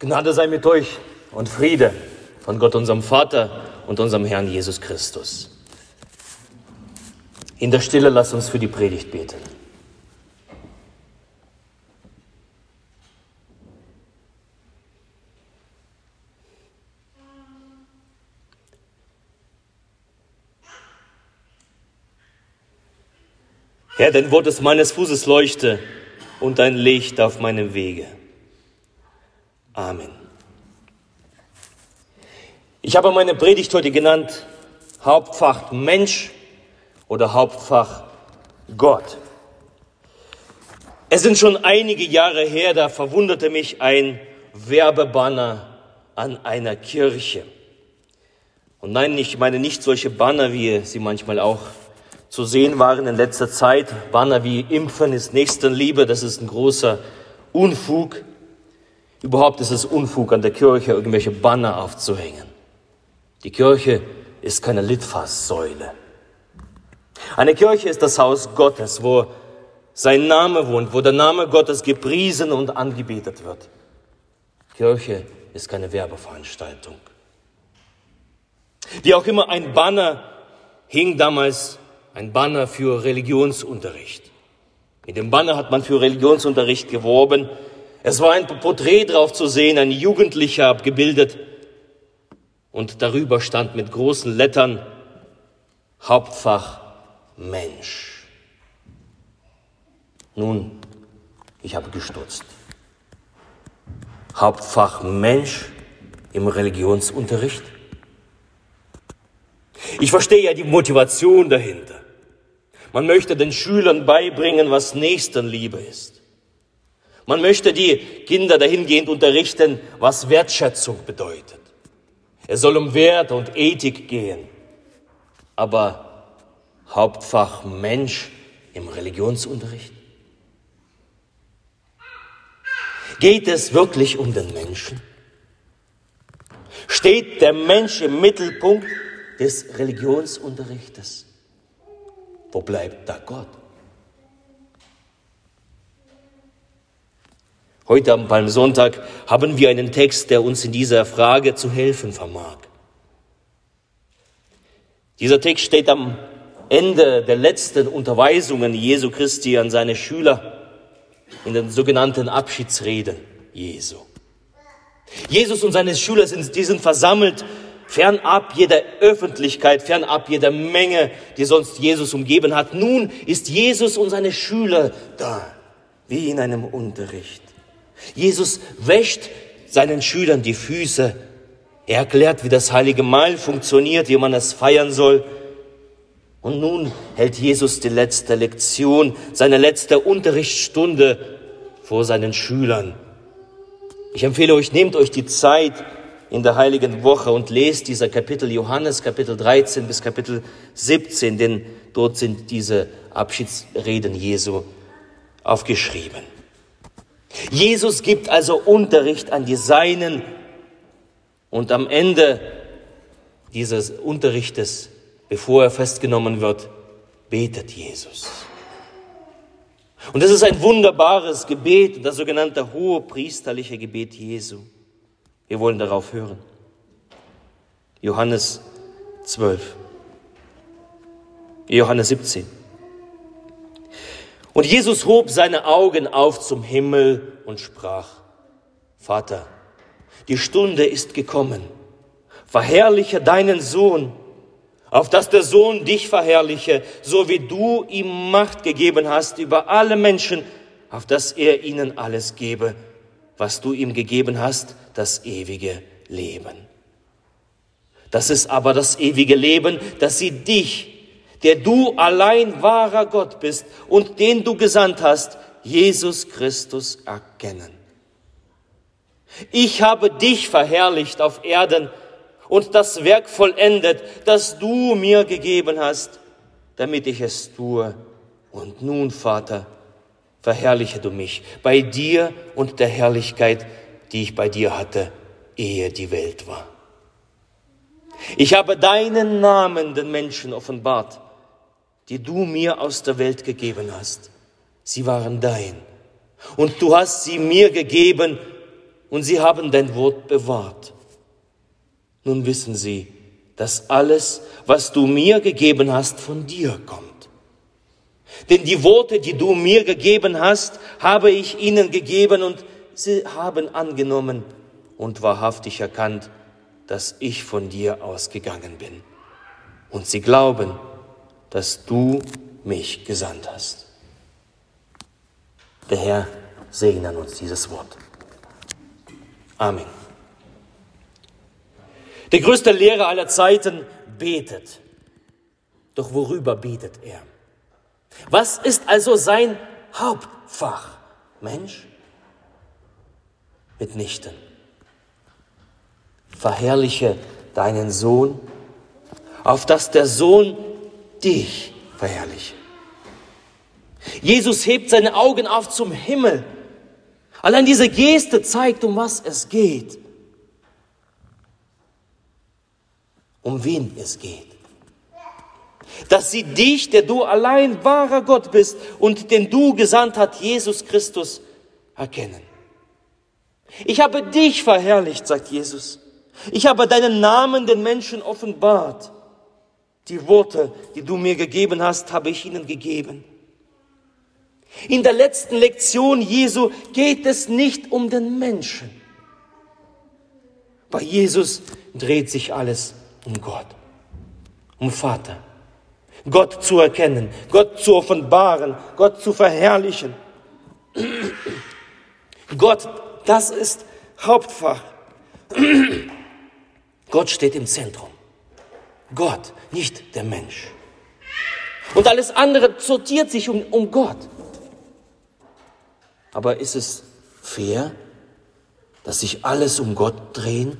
Gnade sei mit euch und Friede von Gott, unserem Vater und unserem Herrn Jesus Christus. In der Stille lasst uns für die Predigt beten. Herr, dein Wort ist meines Fußes Leuchte und dein Licht auf meinem Wege. Amen. Ich habe meine Predigt heute genannt Hauptfach Mensch oder Hauptfach Gott. Es sind schon einige Jahre her, da verwunderte mich ein Werbebanner an einer Kirche. Und nein, ich meine nicht solche Banner, wie sie manchmal auch zu sehen waren in letzter Zeit. Banner wie Impfen ist Nächstenliebe, das ist ein großer Unfug. Überhaupt ist es Unfug, an der Kirche irgendwelche Banner aufzuhängen. Die Kirche ist keine Litfaßsäule. Eine Kirche ist das Haus Gottes, wo sein Name wohnt, wo der Name Gottes gepriesen und angebetet wird. Kirche ist keine Werbeveranstaltung. Wie auch immer, ein Banner hing damals ein Banner für Religionsunterricht. Mit dem Banner hat man für Religionsunterricht geworben. Es war ein Porträt drauf zu sehen, ein Jugendlicher abgebildet. Und darüber stand mit großen Lettern Hauptfach Mensch. Nun, ich habe gestutzt. Hauptfach Mensch im Religionsunterricht? Ich verstehe ja die Motivation dahinter. Man möchte den Schülern beibringen, was Nächstenliebe ist. Man möchte die Kinder dahingehend unterrichten, was Wertschätzung bedeutet. Es soll um Wert und Ethik gehen. Aber Hauptfach Mensch im Religionsunterricht? Geht es wirklich um den Menschen? Steht der Mensch im Mittelpunkt des Religionsunterrichtes? Wo bleibt da Gott? Heute am Palmsonntag haben wir einen Text, der uns in dieser Frage zu helfen vermag. Dieser Text steht am Ende der letzten Unterweisungen Jesu Christi an seine Schüler in den sogenannten Abschiedsreden Jesu. Jesus und seine Schüler sind, die sind versammelt fernab jeder Öffentlichkeit, fernab jeder Menge, die sonst Jesus umgeben hat. Nun ist Jesus und seine Schüler da, wie in einem Unterricht. Jesus wäscht seinen Schülern die Füße. Er erklärt, wie das heilige Mahl funktioniert, wie man es feiern soll. Und nun hält Jesus die letzte Lektion, seine letzte Unterrichtsstunde vor seinen Schülern. Ich empfehle euch, nehmt euch die Zeit, in der heiligen Woche und lest dieser Kapitel Johannes, Kapitel 13 bis Kapitel 17, denn dort sind diese Abschiedsreden Jesu aufgeschrieben. Jesus gibt also Unterricht an die Seinen und am Ende dieses Unterrichtes, bevor er festgenommen wird, betet Jesus. Und das ist ein wunderbares Gebet, das sogenannte hohe priesterliche Gebet Jesu. Wir wollen darauf hören. Johannes 12. Johannes 17. Und Jesus hob seine Augen auf zum Himmel und sprach, Vater, die Stunde ist gekommen. Verherrliche deinen Sohn, auf dass der Sohn dich verherrliche, so wie du ihm Macht gegeben hast über alle Menschen, auf dass er ihnen alles gebe was du ihm gegeben hast, das ewige Leben. Das ist aber das ewige Leben, dass sie dich, der du allein wahrer Gott bist und den du gesandt hast, Jesus Christus erkennen. Ich habe dich verherrlicht auf Erden und das Werk vollendet, das du mir gegeben hast, damit ich es tue. Und nun, Vater, verherrliche du mich bei dir und der Herrlichkeit, die ich bei dir hatte, ehe die Welt war. Ich habe deinen Namen den Menschen offenbart, die du mir aus der Welt gegeben hast. Sie waren dein. Und du hast sie mir gegeben und sie haben dein Wort bewahrt. Nun wissen sie, dass alles, was du mir gegeben hast, von dir kommt. Denn die Worte, die du mir gegeben hast, habe ich ihnen gegeben und sie haben angenommen und wahrhaftig erkannt, dass ich von dir ausgegangen bin. Und sie glauben, dass du mich gesandt hast. Der Herr segne uns dieses Wort. Amen. Der größte Lehrer aller Zeiten betet. Doch worüber betet er? Was ist also sein Hauptfach? Mensch? Mitnichten. Verherrliche deinen Sohn, auf dass der Sohn dich verherrliche. Jesus hebt seine Augen auf zum Himmel. Allein diese Geste zeigt, um was es geht. Um wen es geht. Dass sie dich, der du allein wahrer Gott bist und den du gesandt hat, Jesus Christus, erkennen. Ich habe dich verherrlicht, sagt Jesus. Ich habe deinen Namen den Menschen offenbart. Die Worte, die du mir gegeben hast, habe ich ihnen gegeben. In der letzten Lektion Jesu geht es nicht um den Menschen. Bei Jesus dreht sich alles um Gott, um Vater. Gott zu erkennen, Gott zu offenbaren, Gott zu verherrlichen. Gott, das ist Hauptfach. Gott steht im Zentrum. Gott, nicht der Mensch. Und alles andere sortiert sich um, um Gott. Aber ist es fair, dass sich alles um Gott drehen?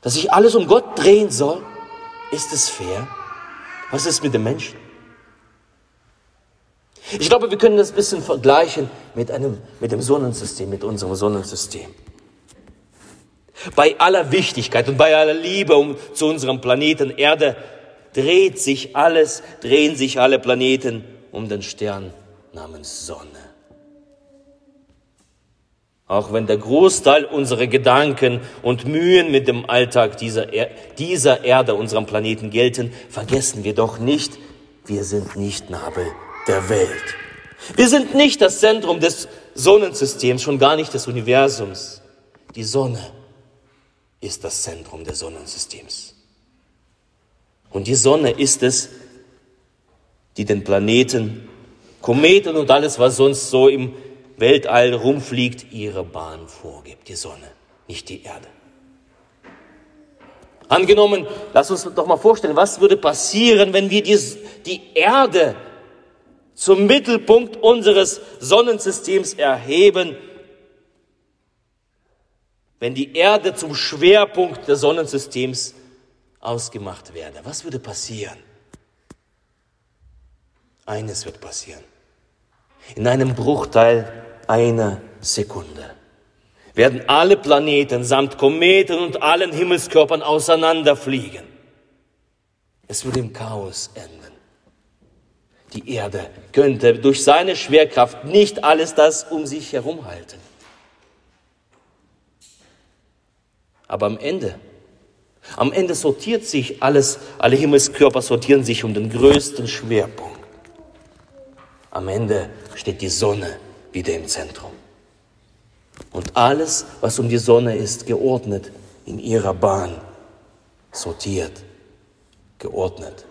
Dass sich alles um Gott drehen soll? Ist es fair? Was ist mit dem Menschen? Ich glaube, wir können das ein bisschen vergleichen mit, einem, mit dem Sonnensystem, mit unserem Sonnensystem. Bei aller Wichtigkeit und bei aller Liebe zu unserem Planeten Erde dreht sich alles, drehen sich alle Planeten um den Stern namens Sonne. Auch wenn der Großteil unserer Gedanken und Mühen mit dem Alltag dieser, er dieser Erde, unserem Planeten gelten, vergessen wir doch nicht, wir sind nicht Nabel der Welt. Wir sind nicht das Zentrum des Sonnensystems, schon gar nicht des Universums. Die Sonne ist das Zentrum des Sonnensystems. Und die Sonne ist es, die den Planeten Kometen und alles, was sonst so im Weltall rumfliegt, ihre Bahn vorgibt. Die Sonne, nicht die Erde. Angenommen, lass uns doch mal vorstellen, was würde passieren, wenn wir die, die Erde zum Mittelpunkt unseres Sonnensystems erheben, wenn die Erde zum Schwerpunkt des Sonnensystems ausgemacht werde. Was würde passieren? Eines wird passieren. In einem Bruchteil einer Sekunde werden alle Planeten samt Kometen und allen Himmelskörpern auseinanderfliegen. Es würde im Chaos enden. Die Erde könnte durch seine Schwerkraft nicht alles das um sich herum halten. Aber am Ende, am Ende sortiert sich alles, alle Himmelskörper sortieren sich um den größten Schwerpunkt. Am Ende steht die Sonne wieder im Zentrum. Und alles, was um die Sonne ist, geordnet in ihrer Bahn, sortiert, geordnet.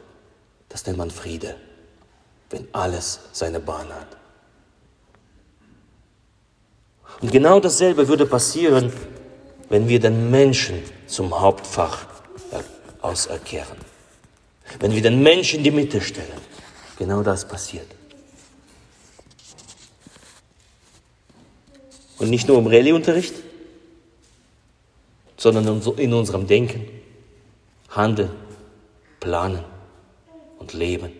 Das nennt man Friede, wenn alles seine Bahn hat. Und genau dasselbe würde passieren, wenn wir den Menschen zum Hauptfach auserkehren. Wenn wir den Menschen in die Mitte stellen. Genau das passiert. Und nicht nur im Rallyeunterricht, sondern in unserem Denken, Handeln, Planen und Leben.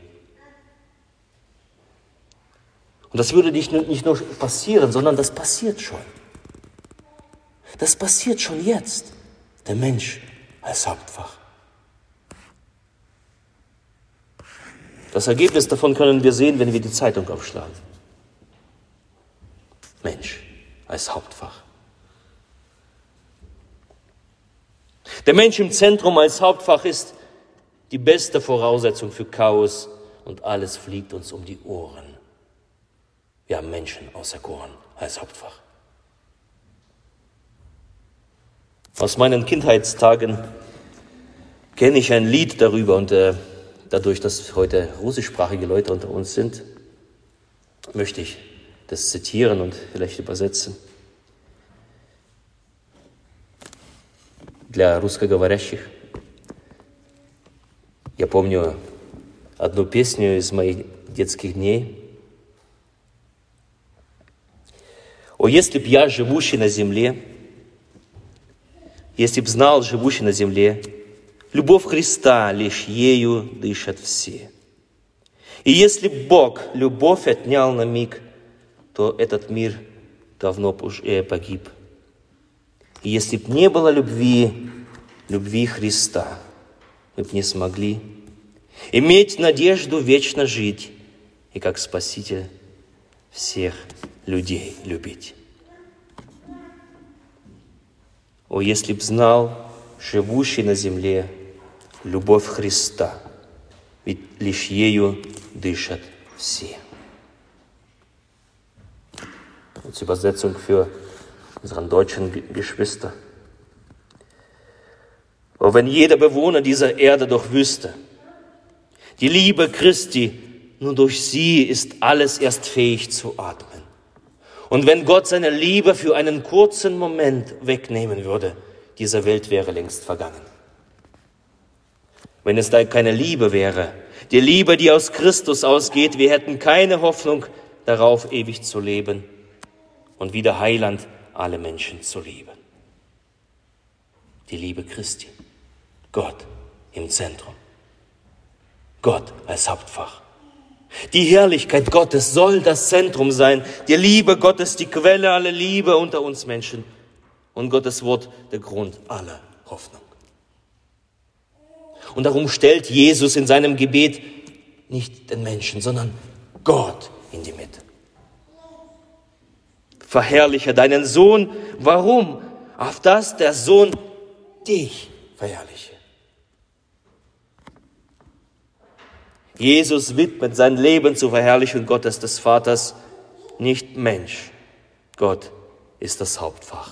Und das würde nicht nur, nicht nur passieren, sondern das passiert schon. Das passiert schon jetzt. Der Mensch als Hauptfach. Das Ergebnis davon können wir sehen, wenn wir die Zeitung aufschlagen. Mensch als Hauptfach. Der Mensch im Zentrum als Hauptfach ist die beste Voraussetzung für Chaos und alles fliegt uns um die Ohren. Wir haben Menschen auserkoren als Hauptfach. Aus meinen Kindheitstagen kenne ich ein Lied darüber und äh, dadurch, dass heute russischsprachige Leute unter uns sind, möchte ich das zitieren und vielleicht übersetzen. Для русскоговорящих. Я помню одну песню из моих детских дней. «О, если б я, живущий на земле, если б знал, живущий на земле, любовь Христа, лишь ею дышат все. И если б Бог любовь отнял на миг, то этот мир давно уже погиб. И если б не было любви, любви Христа, мы бы не смогли иметь надежду вечно жить и как Спаситель всех людей любить. О, если б знал живущий на земле любовь Христа, ведь лишь ею дышат все. Als Übersetzung für unseren deutschen Geschwister. Aber wenn jeder Bewohner dieser Erde doch wüsste, die Liebe Christi, nur durch sie ist alles erst fähig zu atmen. Und wenn Gott seine Liebe für einen kurzen Moment wegnehmen würde, diese Welt wäre längst vergangen. Wenn es da keine Liebe wäre, die Liebe, die aus Christus ausgeht, wir hätten keine Hoffnung darauf, ewig zu leben und wie der Heiland alle Menschen zu lieben. Die Liebe Christi, Gott im Zentrum, Gott als Hauptfach. Die Herrlichkeit Gottes soll das Zentrum sein. Die Liebe Gottes, die Quelle aller Liebe unter uns Menschen. Und Gottes Wort der Grund aller Hoffnung. Und darum stellt Jesus in seinem Gebet nicht den Menschen, sondern Gott in die Mitte. Verherrliche deinen Sohn. Warum? Auf das der Sohn dich verherrliche. Jesus widmet sein Leben zur Verherrlichung Gottes des Vaters, nicht Mensch. Gott ist das Hauptfach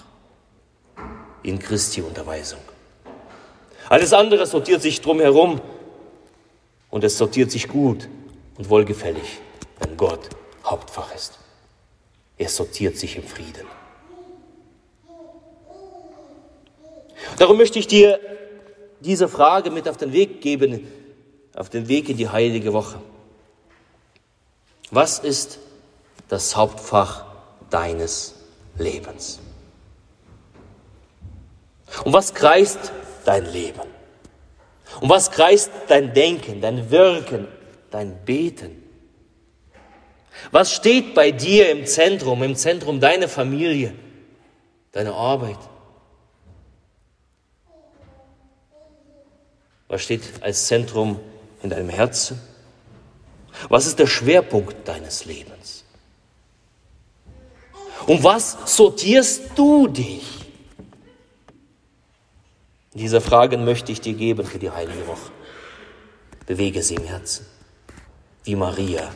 in Christi Unterweisung. Alles andere sortiert sich drumherum und es sortiert sich gut und wohlgefällig, wenn Gott Hauptfach ist. Er sortiert sich im Frieden. Darum möchte ich dir diese Frage mit auf den Weg geben, auf den Weg in die heilige Woche. Was ist das Hauptfach deines Lebens? Um was kreist dein Leben? Um was kreist dein Denken, dein Wirken, dein Beten? Was steht bei dir im Zentrum, im Zentrum deiner Familie, deiner Arbeit? Was steht als Zentrum in deinem Herzen? Was ist der Schwerpunkt deines Lebens? Um was sortierst du dich? Diese Fragen möchte ich dir geben für die heilige Woche. Bewege sie im Herzen, wie Maria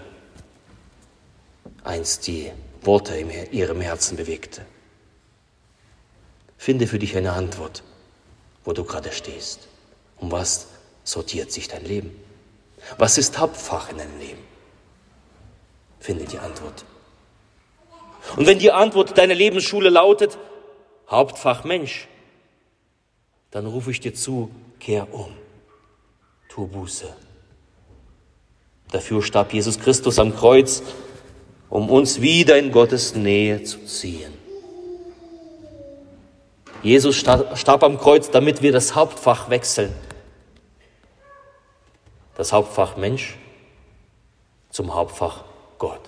einst die Worte in ihrem Herzen bewegte. Finde für dich eine Antwort, wo du gerade stehst. Um was sortiert sich dein Leben? Was ist Hauptfach in deinem Leben? Finde die Antwort. Und wenn die Antwort deiner Lebensschule lautet, Hauptfach Mensch, dann rufe ich dir zu, kehr um, tu Buße. Dafür starb Jesus Christus am Kreuz, um uns wieder in Gottes Nähe zu ziehen. Jesus starb am Kreuz, damit wir das Hauptfach wechseln das Hauptfach Mensch zum Hauptfach Gott.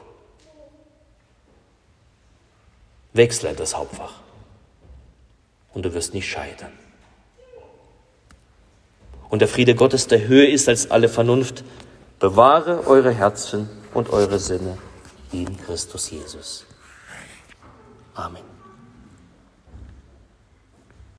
Wechsle das Hauptfach und du wirst nicht scheitern. Und der Friede Gottes, der höher ist als alle Vernunft, bewahre eure Herzen und eure Sinne in Christus Jesus. Amen.